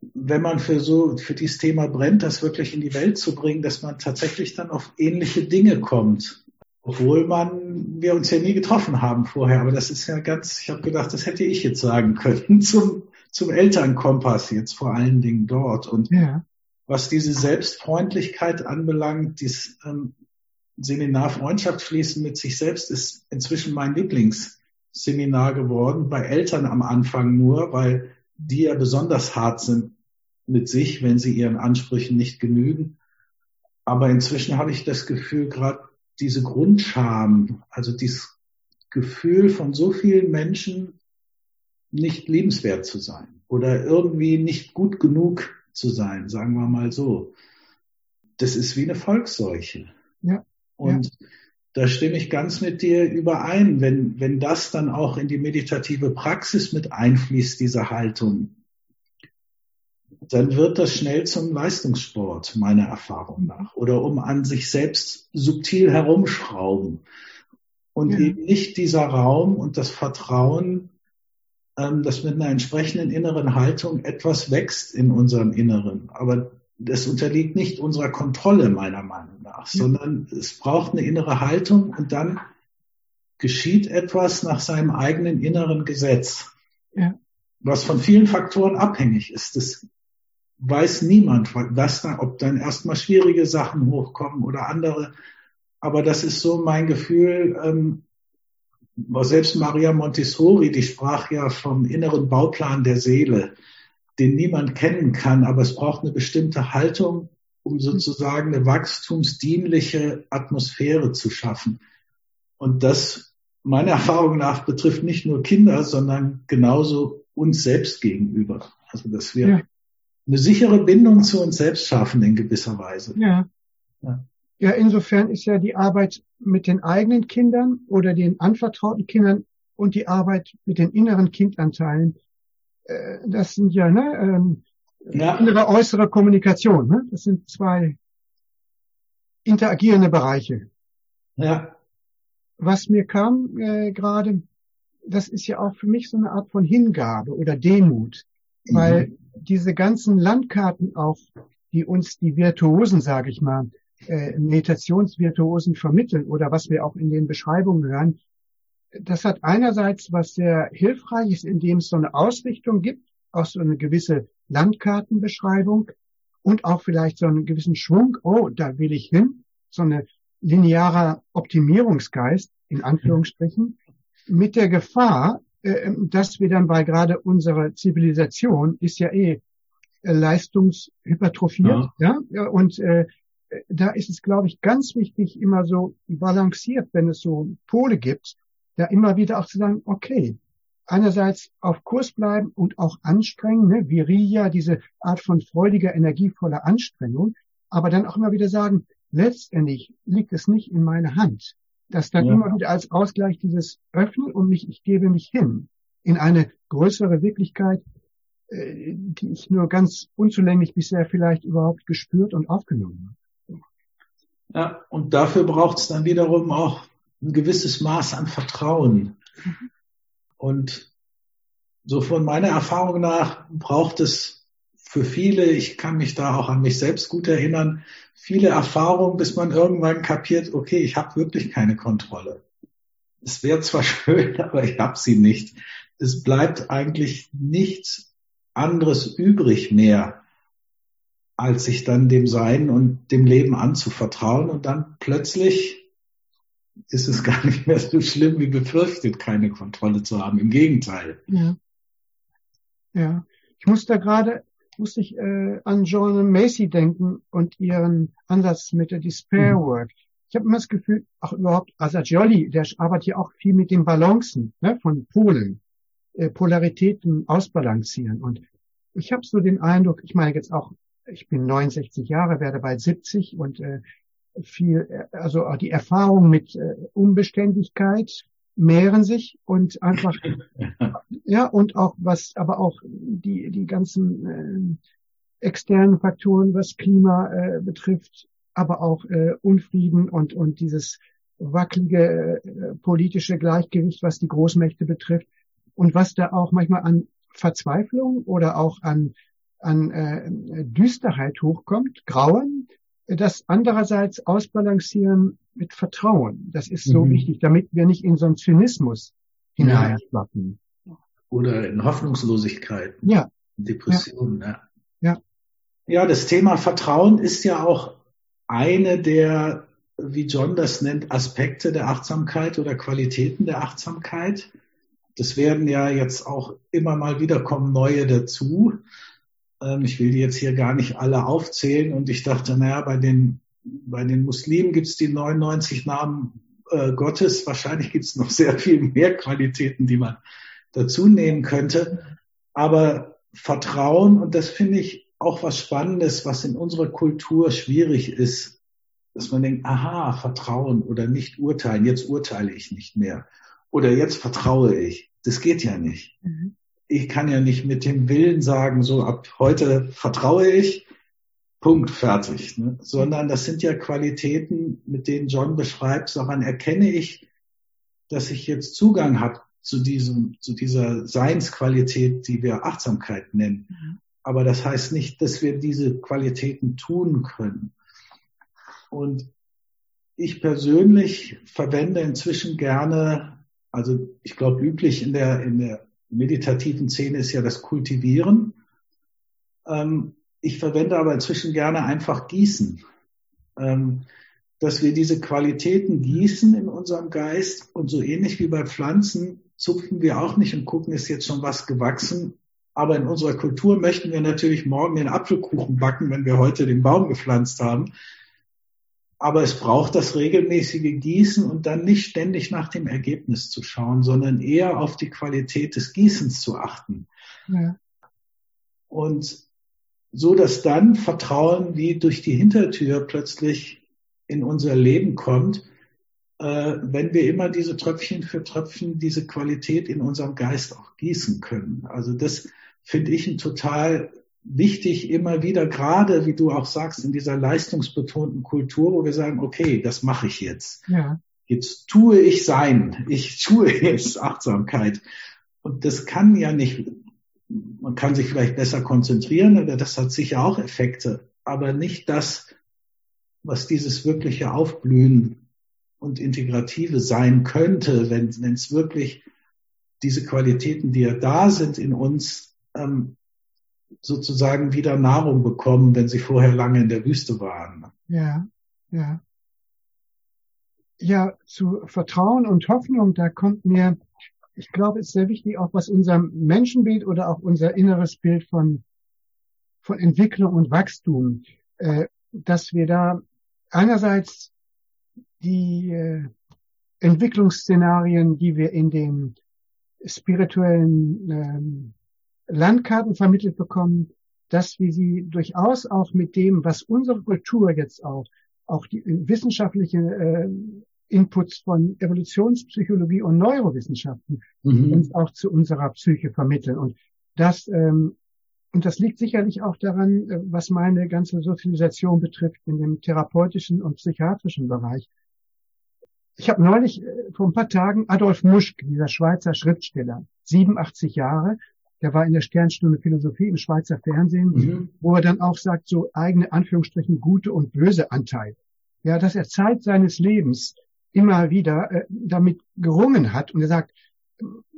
wenn man für so, für dieses Thema brennt, das wirklich in die Welt zu bringen, dass man tatsächlich dann auf ähnliche Dinge kommt. Obwohl man, wir uns ja nie getroffen haben vorher. Aber das ist ja ganz, ich habe gedacht, das hätte ich jetzt sagen können zum, zum Elternkompass jetzt vor allen Dingen dort. Und ja. was diese Selbstfreundlichkeit anbelangt, dieses ähm, Seminar Freundschaft schließen mit sich selbst ist inzwischen mein Lieblingsseminar geworden. Bei Eltern am Anfang nur, weil die ja besonders hart sind mit sich, wenn sie ihren Ansprüchen nicht genügen. Aber inzwischen habe ich das Gefühl, gerade diese Grundscham, also dieses Gefühl von so vielen Menschen, nicht liebenswert zu sein oder irgendwie nicht gut genug zu sein, sagen wir mal so. Das ist wie eine Volksseuche. Ja. Und ja. da stimme ich ganz mit dir überein, wenn, wenn das dann auch in die meditative Praxis mit einfließt, diese Haltung, dann wird das schnell zum Leistungssport, meiner Erfahrung nach. Oder um an sich selbst subtil herumschrauben. Und ja. eben nicht dieser Raum und das Vertrauen, ähm, dass mit einer entsprechenden inneren Haltung etwas wächst in unserem Inneren. Aber das unterliegt nicht unserer Kontrolle, meiner Meinung nach, sondern es braucht eine innere Haltung und dann geschieht etwas nach seinem eigenen inneren Gesetz. Ja. Was von vielen Faktoren abhängig ist. Das weiß niemand, was da, ob dann erstmal schwierige Sachen hochkommen oder andere. Aber das ist so mein Gefühl. Ähm, selbst Maria Montessori, die sprach ja vom inneren Bauplan der Seele, den niemand kennen kann, aber es braucht eine bestimmte Haltung, um sozusagen eine wachstumsdienliche Atmosphäre zu schaffen. Und das, meiner Erfahrung nach, betrifft nicht nur Kinder, sondern genauso uns selbst gegenüber. Also, dass wir ja eine sichere Bindung zu uns selbst schaffen in gewisser Weise. Ja. ja. Ja, insofern ist ja die Arbeit mit den eigenen Kindern oder den anvertrauten Kindern und die Arbeit mit den inneren Kindanteilen, äh, das sind ja, ne, ähm, ja. innere äußere Kommunikation. Ne? Das sind zwei interagierende Bereiche. Ja. Was mir kam äh, gerade, das ist ja auch für mich so eine Art von Hingabe oder Demut, mhm. weil diese ganzen Landkarten auch, die uns die Virtuosen, sage ich mal, äh, Meditationsvirtuosen vermitteln oder was wir auch in den Beschreibungen hören, das hat einerseits was sehr hilfreich ist, indem es so eine Ausrichtung gibt, auch so eine gewisse Landkartenbeschreibung und auch vielleicht so einen gewissen Schwung, oh, da will ich hin, so eine linearer Optimierungsgeist, in Anführungsstrichen, mit der Gefahr, äh, dass wir dann, weil gerade unsere Zivilisation ist ja eh äh, leistungshypertrophiert, ja, ja und äh, da ist es, glaube ich, ganz wichtig, immer so balanciert, wenn es so Pole gibt, da immer wieder auch zu sagen, okay, einerseits auf Kurs bleiben und auch anstrengen, ne, Viriya, diese Art von freudiger, energievoller Anstrengung, aber dann auch immer wieder sagen, letztendlich liegt es nicht in meiner Hand. dass dann ja. immer wieder als Ausgleich dieses Öffnen und mich, ich gebe mich hin in eine größere Wirklichkeit, äh, die ich nur ganz unzulänglich bisher vielleicht überhaupt gespürt und aufgenommen habe. Ja, und dafür braucht es dann wiederum auch ein gewisses Maß an Vertrauen. Und so von meiner Erfahrung nach braucht es für viele, ich kann mich da auch an mich selbst gut erinnern, viele Erfahrungen, bis man irgendwann kapiert, okay, ich habe wirklich keine Kontrolle. Es wäre zwar schön, aber ich habe sie nicht. Es bleibt eigentlich nichts anderes übrig mehr, als sich dann dem Sein und dem Leben anzuvertrauen und dann plötzlich ist es gar nicht mehr so schlimm wie befürchtet, keine Kontrolle zu haben. Im Gegenteil. Ja. Ja. Ich muss da gerade, muss ich äh, an Joan Macy denken und ihren Ansatz mit der Despair mhm. Work. Ich habe immer das Gefühl, auch überhaupt Asagioli, der arbeitet ja auch viel mit den Balancen ne, von Polen, äh, Polaritäten ausbalancieren. Und ich habe so den Eindruck, ich meine jetzt auch, ich bin 69 Jahre, werde bald 70 und äh, viel, also auch die Erfahrung mit äh, Unbeständigkeit mehren sich und einfach, ja, und auch was, aber auch die, die ganzen äh, externen Faktoren, was Klima äh, betrifft, aber auch äh, Unfrieden und, und dieses wackelige äh, politische Gleichgewicht, was die Großmächte betrifft und was da auch manchmal an Verzweiflung oder auch an, an äh, Düsterheit hochkommt, Grauen, das andererseits ausbalancieren mit Vertrauen. Das ist so mhm. wichtig, damit wir nicht in so einen Zynismus hineinschlappen. Oder in Hoffnungslosigkeit. Ja. Depression. Ja. ja. Ja, das Thema Vertrauen ist ja auch eine der, wie John das nennt, Aspekte der Achtsamkeit oder Qualitäten der Achtsamkeit. Das werden ja jetzt auch immer mal wieder kommen neue dazu. Ähm, ich will die jetzt hier gar nicht alle aufzählen und ich dachte, naja, bei den, bei den Muslimen gibt es die 99 Namen äh, Gottes. Wahrscheinlich gibt es noch sehr viel mehr Qualitäten, die man dazu nehmen könnte. Aber Vertrauen, und das finde ich auch was Spannendes, was in unserer Kultur schwierig ist, dass man denkt, aha, Vertrauen oder nicht urteilen, jetzt urteile ich nicht mehr. Oder jetzt vertraue ich. Das geht ja nicht. Mhm ich kann ja nicht mit dem Willen sagen, so ab heute vertraue ich, Punkt, fertig. Ne? Sondern das sind ja Qualitäten, mit denen John beschreibt, daran erkenne ich, dass ich jetzt Zugang habe zu diesem, zu dieser Seinsqualität, die wir Achtsamkeit nennen. Mhm. Aber das heißt nicht, dass wir diese Qualitäten tun können. Und ich persönlich verwende inzwischen gerne, also ich glaube üblich in der, in der meditativen Szene ist ja das Kultivieren. Ähm, ich verwende aber inzwischen gerne einfach Gießen. Ähm, dass wir diese Qualitäten gießen in unserem Geist und so ähnlich wie bei Pflanzen zupfen wir auch nicht und gucken, ist jetzt schon was gewachsen. Aber in unserer Kultur möchten wir natürlich morgen den Apfelkuchen backen, wenn wir heute den Baum gepflanzt haben. Aber es braucht das regelmäßige Gießen und dann nicht ständig nach dem Ergebnis zu schauen, sondern eher auf die Qualität des Gießens zu achten. Ja. Und so, dass dann Vertrauen wie durch die Hintertür plötzlich in unser Leben kommt, äh, wenn wir immer diese Tröpfchen für Tröpfchen diese Qualität in unserem Geist auch gießen können. Also das finde ich ein total wichtig, immer wieder, gerade wie du auch sagst, in dieser leistungsbetonten Kultur, wo wir sagen, okay, das mache ich jetzt. Ja. jetzt tue ich sein, ich tue jetzt Achtsamkeit. Und das kann ja nicht, man kann sich vielleicht besser konzentrieren, oder das hat sicher auch Effekte, aber nicht das, was dieses wirkliche Aufblühen und Integrative sein könnte, wenn es wirklich diese Qualitäten, die ja da sind in uns, ähm, sozusagen wieder Nahrung bekommen, wenn sie vorher lange in der Wüste waren. Ja, ja. Ja, zu Vertrauen und Hoffnung, da kommt mir, ich glaube, ist sehr wichtig, auch was unser Menschenbild oder auch unser inneres Bild von, von Entwicklung und Wachstum, äh, dass wir da einerseits die äh, Entwicklungsszenarien, die wir in den spirituellen ähm, Landkarten vermittelt bekommen, dass wir sie durchaus auch mit dem, was unsere Kultur jetzt auch, auch die wissenschaftlichen äh, Inputs von Evolutionspsychologie und Neurowissenschaften mhm. uns auch zu unserer Psyche vermitteln. Und das, ähm, und das liegt sicherlich auch daran, äh, was meine ganze Sozialisation betrifft in dem therapeutischen und psychiatrischen Bereich. Ich habe neulich äh, vor ein paar Tagen Adolf Muschk, dieser Schweizer Schriftsteller, 87 Jahre, der war in der Sternstunde Philosophie im Schweizer Fernsehen, mhm. wo er dann auch sagt, so eigene Anführungsstrichen gute und böse Anteil. Ja, dass er Zeit seines Lebens immer wieder äh, damit gerungen hat und er sagt,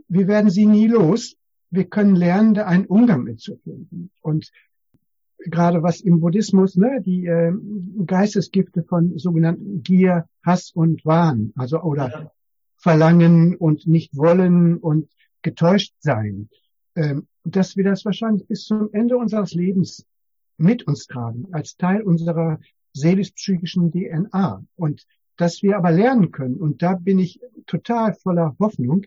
wir werden sie nie los. Wir können lernen, da einen Umgang mitzufinden. Und gerade was im Buddhismus, ne, die äh, Geistesgifte von sogenannten Gier, Hass und Wahn, also oder ja. Verlangen und nicht wollen und getäuscht sein, dass wir das wahrscheinlich bis zum Ende unseres Lebens mit uns tragen, als Teil unserer seelisch-psychischen DNA. Und dass wir aber lernen können, und da bin ich total voller Hoffnung,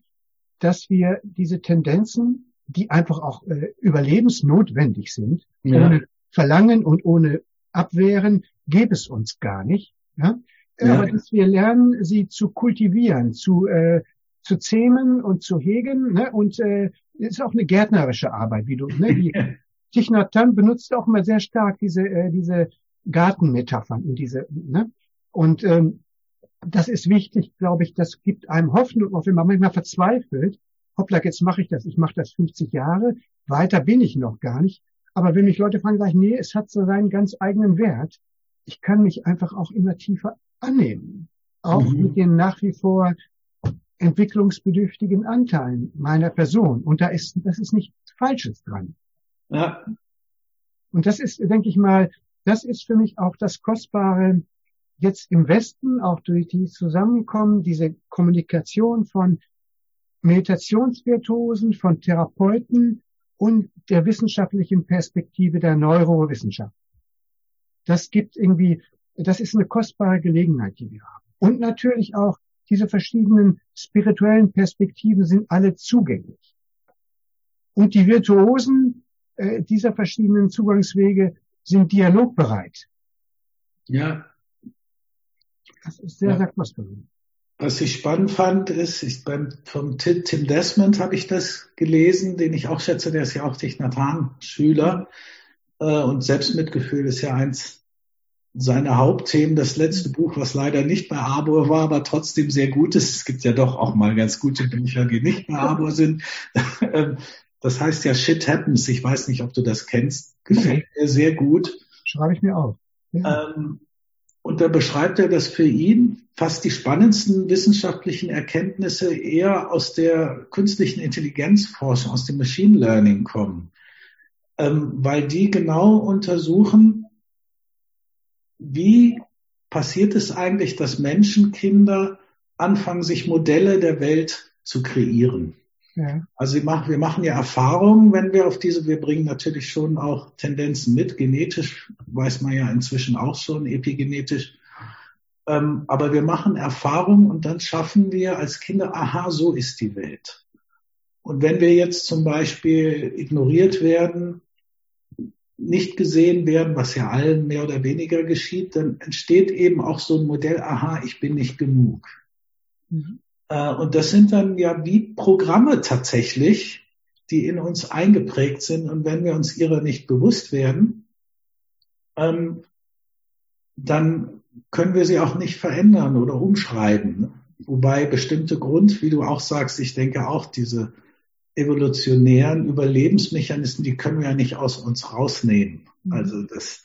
dass wir diese Tendenzen, die einfach auch äh, überlebensnotwendig sind, ja. ohne Verlangen und ohne Abwehren, gäbe es uns gar nicht. Ja? ja. Aber dass wir lernen, sie zu kultivieren, zu, äh, zu zähmen und zu hegen ne? und äh, ist auch eine gärtnerische Arbeit, wie du, ne? Die, Thich Nhat Hanh benutzt auch immer sehr stark diese, äh, diese Gartenmetaphern in diese, ne? Und ähm, das ist wichtig, glaube ich, das gibt einem Hoffnung, auch wenn man manchmal verzweifelt, hoppla, jetzt mache ich das, ich mache das 50 Jahre, weiter bin ich noch gar nicht. Aber wenn mich Leute fragen, sage ich, nee, es hat so seinen ganz eigenen Wert. Ich kann mich einfach auch immer tiefer annehmen. Auch mhm. mit den nach wie vor entwicklungsbedürftigen Anteilen meiner Person. Und da ist, das ist nichts Falsches dran. Ja. Und das ist, denke ich mal, das ist für mich auch das Kostbare jetzt im Westen, auch durch die Zusammenkommen, diese Kommunikation von Meditationsvirtuosen, von Therapeuten und der wissenschaftlichen Perspektive der Neurowissenschaft. Das gibt irgendwie, das ist eine kostbare Gelegenheit, die wir haben. Und natürlich auch diese verschiedenen spirituellen Perspektiven sind alle zugänglich. Und die Virtuosen äh, dieser verschiedenen Zugangswege sind dialogbereit. Ja. Das ist sehr, ja. sehr kostbar. Was ich spannend fand, ist, ich beim, vom Tim Desmond habe ich das gelesen, den ich auch schätze, der ist ja auch Thich Schüler. Äh, und Selbstmitgefühl ist ja eins seine Hauptthemen. Das letzte Buch, was leider nicht bei Arbor war, aber trotzdem sehr gut ist. Es gibt ja doch auch mal ganz gute Bücher, die nicht bei Arbor sind. Ähm, das heißt ja Shit Happens. Ich weiß nicht, ob du das kennst. Gefällt mir sehr gut. Schreibe ich mir auf. Ja. Ähm, und da beschreibt er, dass für ihn fast die spannendsten wissenschaftlichen Erkenntnisse eher aus der künstlichen Intelligenzforschung, aus dem Machine Learning kommen. Ähm, weil die genau untersuchen, wie passiert es eigentlich, dass Menschenkinder anfangen, sich Modelle der Welt zu kreieren? Ja. Also wir machen, wir machen ja Erfahrungen, wenn wir auf diese, wir bringen natürlich schon auch Tendenzen mit, genetisch weiß man ja inzwischen auch schon, epigenetisch. Ähm, aber wir machen Erfahrungen und dann schaffen wir als Kinder, aha, so ist die Welt. Und wenn wir jetzt zum Beispiel ignoriert werden, nicht gesehen werden, was ja allen mehr oder weniger geschieht, dann entsteht eben auch so ein Modell, aha, ich bin nicht genug. Mhm. Äh, und das sind dann ja wie Programme tatsächlich, die in uns eingeprägt sind. Und wenn wir uns ihrer nicht bewusst werden, ähm, dann können wir sie auch nicht verändern oder umschreiben. wobei bestimmte Grund, wie du auch sagst, ich denke auch diese evolutionären Überlebensmechanismen, die können wir ja nicht aus uns rausnehmen. Mhm. Also das,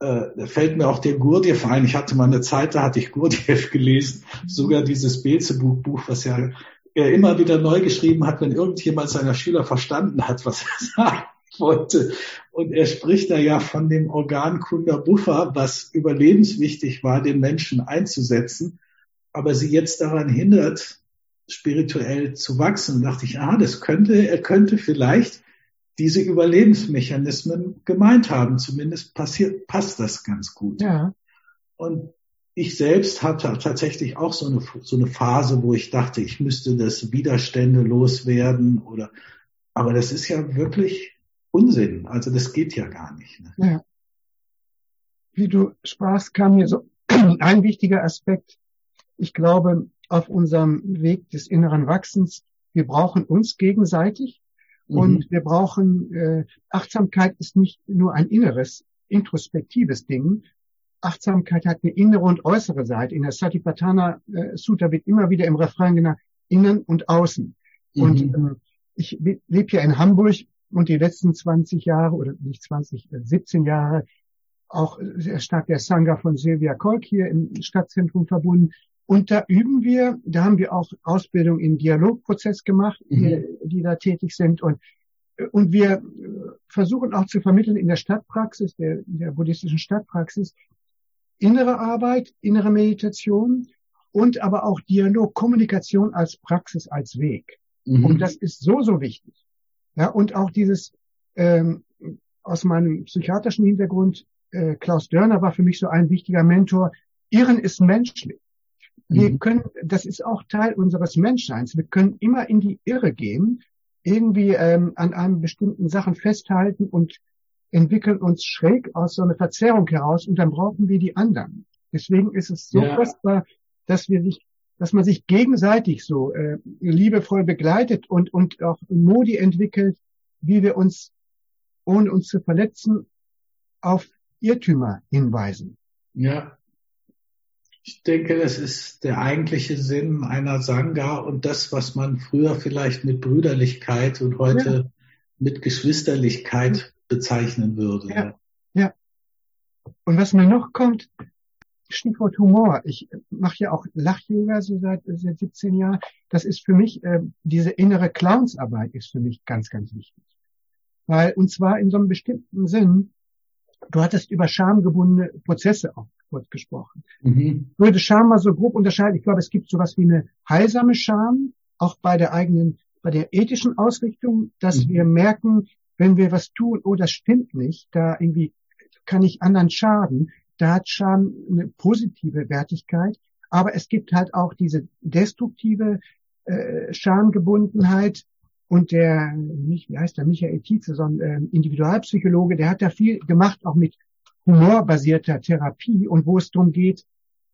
äh, da fällt mir auch der Gurdjieff ein. Ich hatte mal eine Zeit, da hatte ich Gurdjieff gelesen, sogar dieses Beelzebub-Buch, was ja er immer wieder neu geschrieben hat, wenn irgendjemand seiner Schüler verstanden hat, was er sagen wollte. Und er spricht da ja von dem Organ Kunda Buffer, was überlebenswichtig war, den Menschen einzusetzen, aber sie jetzt daran hindert, spirituell zu wachsen. Da dachte ich, ah, das könnte, er könnte vielleicht diese Überlebensmechanismen gemeint haben. Zumindest passiert, passt das ganz gut. Ja. Und ich selbst hatte tatsächlich auch so eine, so eine Phase, wo ich dachte, ich müsste das Widerstände loswerden oder, aber das ist ja wirklich Unsinn. Also das geht ja gar nicht. Ne? Ja. Wie du sprachst, kam mir so ein wichtiger Aspekt. Ich glaube, auf unserem Weg des inneren Wachsens, wir brauchen uns gegenseitig Mhm. Und wir brauchen, äh, Achtsamkeit ist nicht nur ein inneres, introspektives Ding. Achtsamkeit hat eine innere und äußere Seite. In der Satipatthana äh, Sutta wird immer wieder im Refrain genannt, innen und außen. Mhm. Und ähm, ich lebe hier in Hamburg und die letzten 20 Jahre oder nicht 20, äh, 17 Jahre auch sehr stark der Sangha von Silvia Kolk hier im Stadtzentrum verbunden. Und da üben wir, da haben wir auch Ausbildung im Dialogprozess gemacht, mhm. die, da tätig sind. Und, und wir versuchen auch zu vermitteln in der Stadtpraxis, der, der buddhistischen Stadtpraxis, innere Arbeit, innere Meditation und aber auch Dialog, Kommunikation als Praxis, als Weg. Mhm. Und das ist so, so wichtig. Ja, und auch dieses, ähm, aus meinem psychiatrischen Hintergrund, äh, Klaus Dörner war für mich so ein wichtiger Mentor. Irren ist menschlich. Wir mhm. können, das ist auch Teil unseres Menschseins. Wir können immer in die Irre gehen, irgendwie ähm, an einem bestimmten Sachen festhalten und entwickeln uns schräg aus so einer Verzerrung heraus und dann brauchen wir die anderen. Deswegen ist es so ja. kostbar, dass wir sich, dass man sich gegenseitig so äh, liebevoll begleitet und und auch Modi entwickelt, wie wir uns ohne uns zu verletzen auf Irrtümer hinweisen. Ja, ich denke, das ist der eigentliche Sinn einer Sangha und das, was man früher vielleicht mit Brüderlichkeit und heute ja. mit Geschwisterlichkeit bezeichnen würde. Ja. ja. Und was mir noch kommt, Stichwort Humor. Ich mache ja auch Lach-Yoga so seit, seit 17 Jahren. Das ist für mich, äh, diese innere Clownsarbeit ist für mich ganz, ganz wichtig. Weil, und zwar in so einem bestimmten Sinn, du hattest über schamgebundene Prozesse auch kurz gesprochen. Mhm. Ich würde Scham mal so grob unterscheiden. Ich glaube, es gibt sowas wie eine heilsame Scham, auch bei der eigenen, bei der ethischen Ausrichtung, dass mhm. wir merken, wenn wir was tun, oh, das stimmt nicht, da irgendwie kann ich anderen schaden. Da hat Scham eine positive Wertigkeit. Aber es gibt halt auch diese destruktive äh, Schamgebundenheit. Und der, nicht, wie heißt der, Michael Tietze, so ein äh, Individualpsychologe, der hat da viel gemacht, auch mit humorbasierter Therapie und wo es darum geht,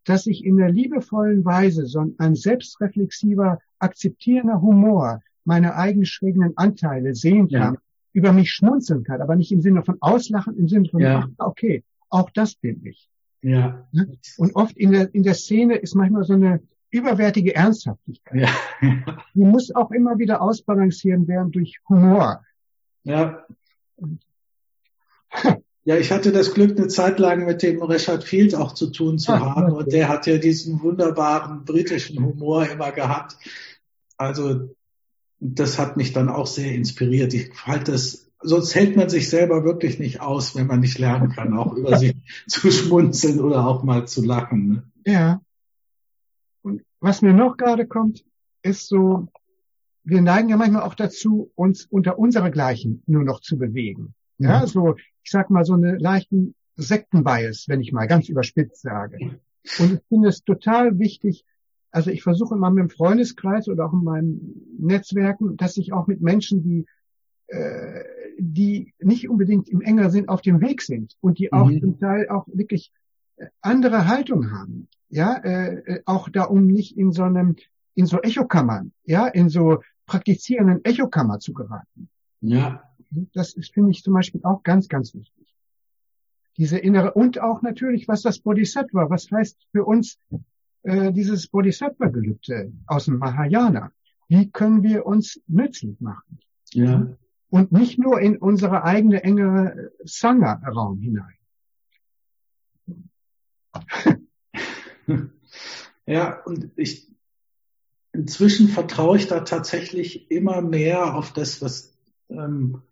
dass ich in der liebevollen Weise so ein selbstreflexiver, akzeptierender Humor meine eigenen schrägen Anteile sehen kann, ja. über mich schmunzeln kann, aber nicht im Sinne von auslachen, im Sinne von, ja. ach, okay, auch das bin ich. Ja. Ne? Und oft in der, in der Szene ist manchmal so eine überwertige Ernsthaftigkeit. Ja. Die muss auch immer wieder ausbalancieren werden durch Humor. Ja. Ja, ich hatte das Glück, eine Zeit lang mit dem Richard Field auch zu tun zu Ach, haben. Und der hat ja diesen wunderbaren britischen Humor immer gehabt. Also das hat mich dann auch sehr inspiriert. Ich halte das, sonst hält man sich selber wirklich nicht aus, wenn man nicht lernen kann, auch über sich zu schmunzeln oder auch mal zu lachen. Ne? Ja. Und was mir noch gerade kommt, ist so, wir neigen ja manchmal auch dazu, uns unter unsere Gleichen nur noch zu bewegen. Ja, so, ich sag mal, so eine leichten Sektenbias, wenn ich mal ganz überspitzt sage. Und ich finde es total wichtig, also ich versuche immer mit dem Freundeskreis oder auch in meinen Netzwerken, dass ich auch mit Menschen, die äh, die nicht unbedingt im enger Sinn auf dem Weg sind und die auch mhm. zum Teil auch wirklich äh, andere Haltung haben, ja, äh, äh, auch da um nicht in so einem in so Echokammern, ja, in so praktizierenden Echokammer zu geraten. Ja. Das ist, finde ich zum Beispiel auch ganz, ganz wichtig. Diese innere, und auch natürlich, was das Bodhisattva, was heißt für uns äh, dieses Bodhisattva-Gelübde aus dem Mahayana. Wie können wir uns nützlich machen? Ja. Und nicht nur in unsere eigene enge Sangha-Raum hinein. Ja, und ich, inzwischen vertraue ich da tatsächlich immer mehr auf das, was, ähm,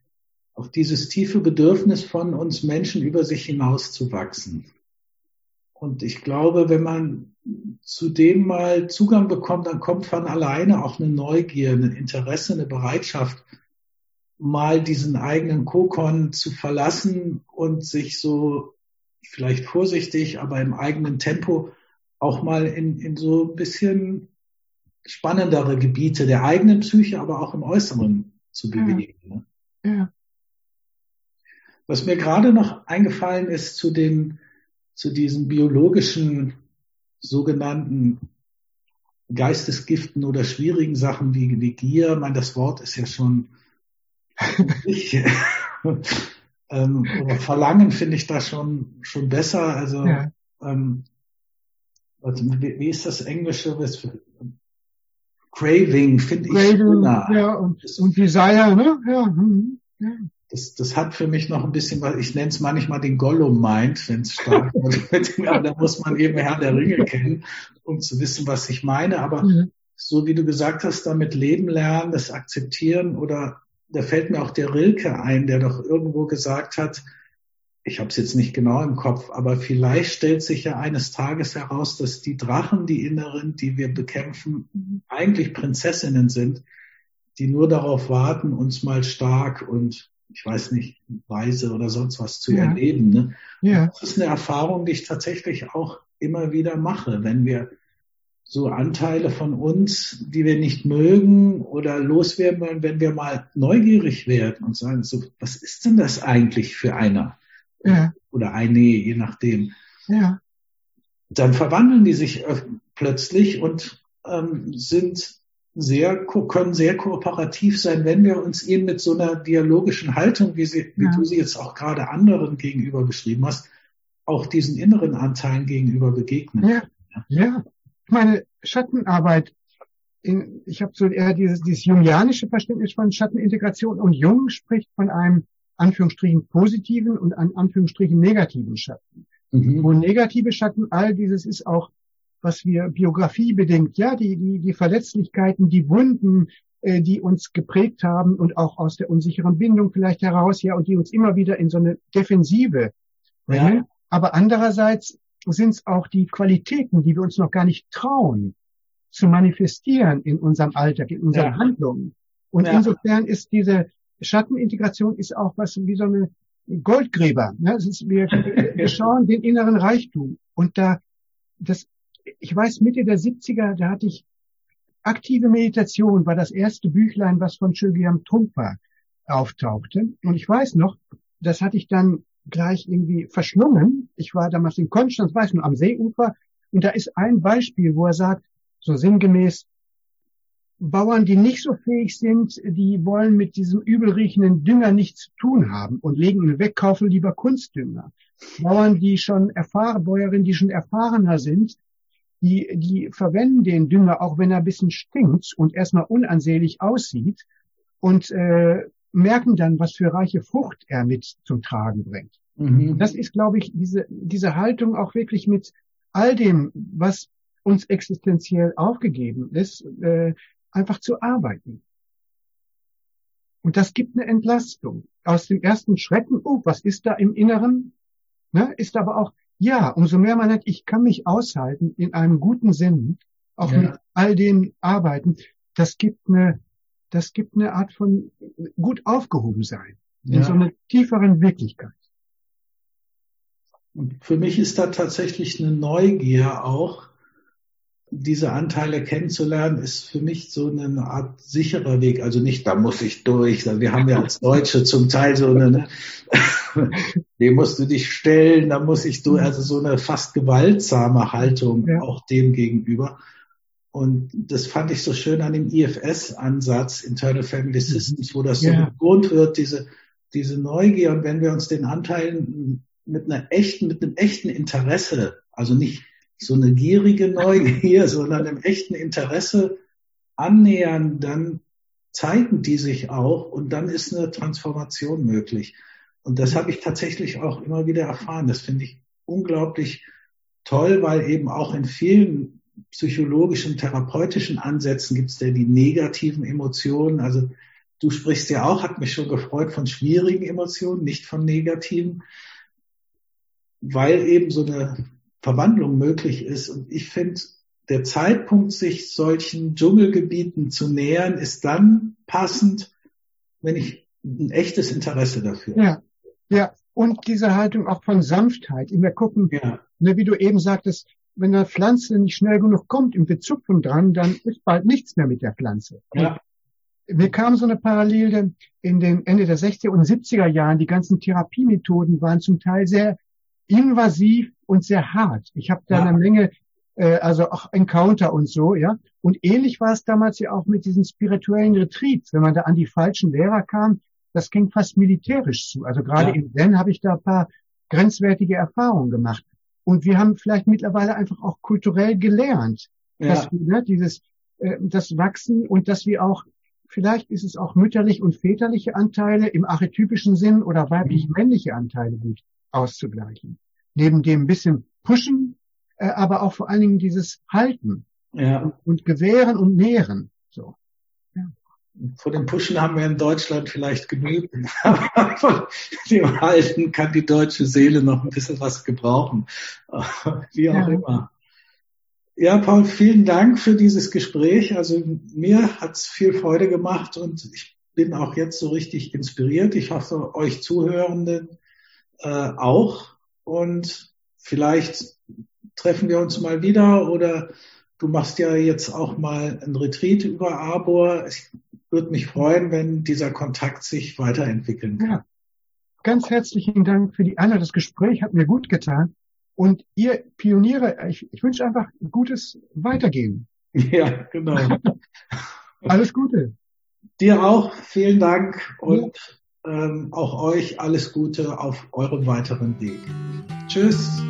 auf dieses tiefe Bedürfnis von uns Menschen über sich hinaus zu wachsen. Und ich glaube, wenn man zu dem mal Zugang bekommt, dann kommt von alleine auch eine Neugier, ein Interesse, eine Bereitschaft, mal diesen eigenen Kokon zu verlassen und sich so vielleicht vorsichtig, aber im eigenen Tempo auch mal in, in so ein bisschen spannendere Gebiete der eigenen Psyche, aber auch im Äußeren zu bewegen. Ja. Ne? ja. Was mir gerade noch eingefallen ist zu den, zu diesen biologischen sogenannten Geistesgiften oder schwierigen Sachen wie, wie Gier, ich meine, das Wort ist ja schon ich, ähm, oder Verlangen finde ich da schon, schon besser. Also, ja. ähm, also wie, wie, ist das Englische? Was Craving finde ich schöner. Ja, und, und Desire, ne? Ja. Hm, ja. Das, das hat für mich noch ein bisschen was, ich nenne es manchmal den Gollum-Mind, wenn es stark wird. Aber da muss man eben Herr der Ringe kennen, um zu wissen, was ich meine. Aber mhm. so wie du gesagt hast, damit leben lernen, das akzeptieren oder da fällt mir auch der Rilke ein, der doch irgendwo gesagt hat, ich habe es jetzt nicht genau im Kopf, aber vielleicht stellt sich ja eines Tages heraus, dass die Drachen, die Inneren, die wir bekämpfen, eigentlich Prinzessinnen sind, die nur darauf warten, uns mal stark und ich weiß nicht, weise oder sonst was zu ja. erleben. Ne? Ja. Das ist eine Erfahrung, die ich tatsächlich auch immer wieder mache, wenn wir so Anteile von uns, die wir nicht mögen oder loswerden wollen, wenn wir mal neugierig werden und sagen, so, was ist denn das eigentlich für einer? Ja. Oder eine, je nachdem. Ja. Dann verwandeln die sich plötzlich und ähm, sind sehr, können sehr kooperativ sein, wenn wir uns ihnen mit so einer dialogischen Haltung, wie, sie, wie du sie jetzt auch gerade anderen gegenüber beschrieben hast, auch diesen inneren Anteilen gegenüber begegnen. Ja, ja meine Schattenarbeit, in, ich habe so eher dieses, dieses jungianische Verständnis von Schattenintegration und Jung spricht von einem Anführungsstrichen positiven und einem Anführungsstrichen negativen Schatten. Mhm. Wo negative Schatten, all dieses ist auch, was wir Biografie bedingt, ja, die, die, die Verletzlichkeiten, die Wunden, äh, die uns geprägt haben und auch aus der unsicheren Bindung vielleicht heraus, ja, und die uns immer wieder in so eine Defensive bringen. Ja. Aber andererseits sind es auch die Qualitäten, die wir uns noch gar nicht trauen zu manifestieren in unserem Alltag, in unseren ja. Handlungen. Und ja. insofern ist diese Schattenintegration ist auch was wie so eine Goldgräber. Ne? Ist, wir, wir schauen den inneren Reichtum. Und da, das, ich weiß, Mitte der 70er, da hatte ich aktive Meditation, war das erste Büchlein, was von Chogyam Trungpa auftauchte. Und ich weiß noch, das hatte ich dann gleich irgendwie verschlungen. Ich war damals in Konstanz, weiß nur, am Seeufer. Und da ist ein Beispiel, wo er sagt, so sinngemäß, Bauern, die nicht so fähig sind, die wollen mit diesem übelriechenden Dünger nichts zu tun haben und legen ihn weg, kaufen lieber Kunstdünger. Bauern, die schon erfahren, Bäuerinnen, die schon erfahrener sind, die, die verwenden den Dünger, auch wenn er ein bisschen stinkt und erstmal unansehlich aussieht und äh, merken dann, was für reiche Frucht er mit zum Tragen bringt. Mhm. Das ist, glaube ich, diese, diese Haltung auch wirklich mit all dem, was uns existenziell aufgegeben ist, äh, einfach zu arbeiten. Und das gibt eine Entlastung. Aus dem ersten Schrecken, oh, was ist da im Inneren? Ne, ist aber auch, ja, umso mehr man hat, ich kann mich aushalten in einem guten Sinn, auch ja. mit all den Arbeiten, das gibt eine das gibt eine Art von gut aufgehoben sein, in ja. so einer tieferen Wirklichkeit. Und für mich ist da tatsächlich eine Neugier auch, diese Anteile kennenzulernen, ist für mich so eine Art sicherer Weg. Also nicht, da muss ich durch. Wir haben ja als Deutsche zum Teil so eine, ne, dem musst du dich stellen, da muss ich durch, also so eine fast gewaltsame Haltung ja. auch dem gegenüber. Und das fand ich so schön an dem IFS-Ansatz, Internal Family Systems, wo das so ja. betont wird, diese, diese Neugier. Und wenn wir uns den Anteilen mit einer echten, mit einem echten Interesse, also nicht so eine gierige Neugier, sondern im echten Interesse annähern, dann zeigen die sich auch und dann ist eine Transformation möglich. Und das habe ich tatsächlich auch immer wieder erfahren. Das finde ich unglaublich toll, weil eben auch in vielen psychologischen, therapeutischen Ansätzen gibt es ja die negativen Emotionen. Also du sprichst ja auch, hat mich schon gefreut, von schwierigen Emotionen, nicht von negativen, weil eben so eine Verwandlung möglich ist. Und ich finde, der Zeitpunkt, sich solchen Dschungelgebieten zu nähern, ist dann passend, wenn ich ein echtes Interesse dafür habe. Ja, ja. Und diese Haltung auch von Sanftheit. Immer gucken, ja. ne, wie du eben sagtest, wenn eine Pflanze nicht schnell genug kommt im Bezupfen dran, dann ist bald nichts mehr mit der Pflanze. Ja. mir kam so eine Parallele in den Ende der 60er und 70er Jahren. Die ganzen Therapiemethoden waren zum Teil sehr invasiv und sehr hart. Ich habe da ja. eine Menge, äh, also auch Encounter und so, ja. Und ähnlich war es damals ja auch mit diesen spirituellen Retreats. Wenn man da an die falschen Lehrer kam, das ging fast militärisch zu. Also gerade ja. im Zen habe ich da ein paar grenzwertige Erfahrungen gemacht. Und wir haben vielleicht mittlerweile einfach auch kulturell gelernt, ja. dass wir ne, dieses äh, das Wachsen und dass wir auch vielleicht ist es auch mütterlich und väterliche Anteile im archetypischen Sinn oder weiblich-männliche Anteile gut auszugleichen. Neben dem bisschen pushen, äh, aber auch vor allen Dingen dieses Halten ja. und, und gewähren und nähren. So. Ja. Von dem Pushen haben wir in Deutschland vielleicht genügend. Aber von dem Halten kann die deutsche Seele noch ein bisschen was gebrauchen. Wie auch ja. immer. Ja, Paul, vielen Dank für dieses Gespräch. Also mir hat's viel Freude gemacht und ich bin auch jetzt so richtig inspiriert. Ich hoffe, euch Zuhörenden äh, auch. Und vielleicht treffen wir uns mal wieder oder du machst ja jetzt auch mal ein Retreat über Arbor. Ich würde mich freuen, wenn dieser Kontakt sich weiterentwickeln kann. Ja. Ganz herzlichen Dank für die Einladung. Das Gespräch hat mir gut getan. Und ihr Pioniere, ich, ich wünsche einfach gutes Weitergehen. Ja, genau. Alles Gute. Dir auch. Vielen Dank und ähm, auch euch alles Gute auf eurem weiteren Weg. Tschüss.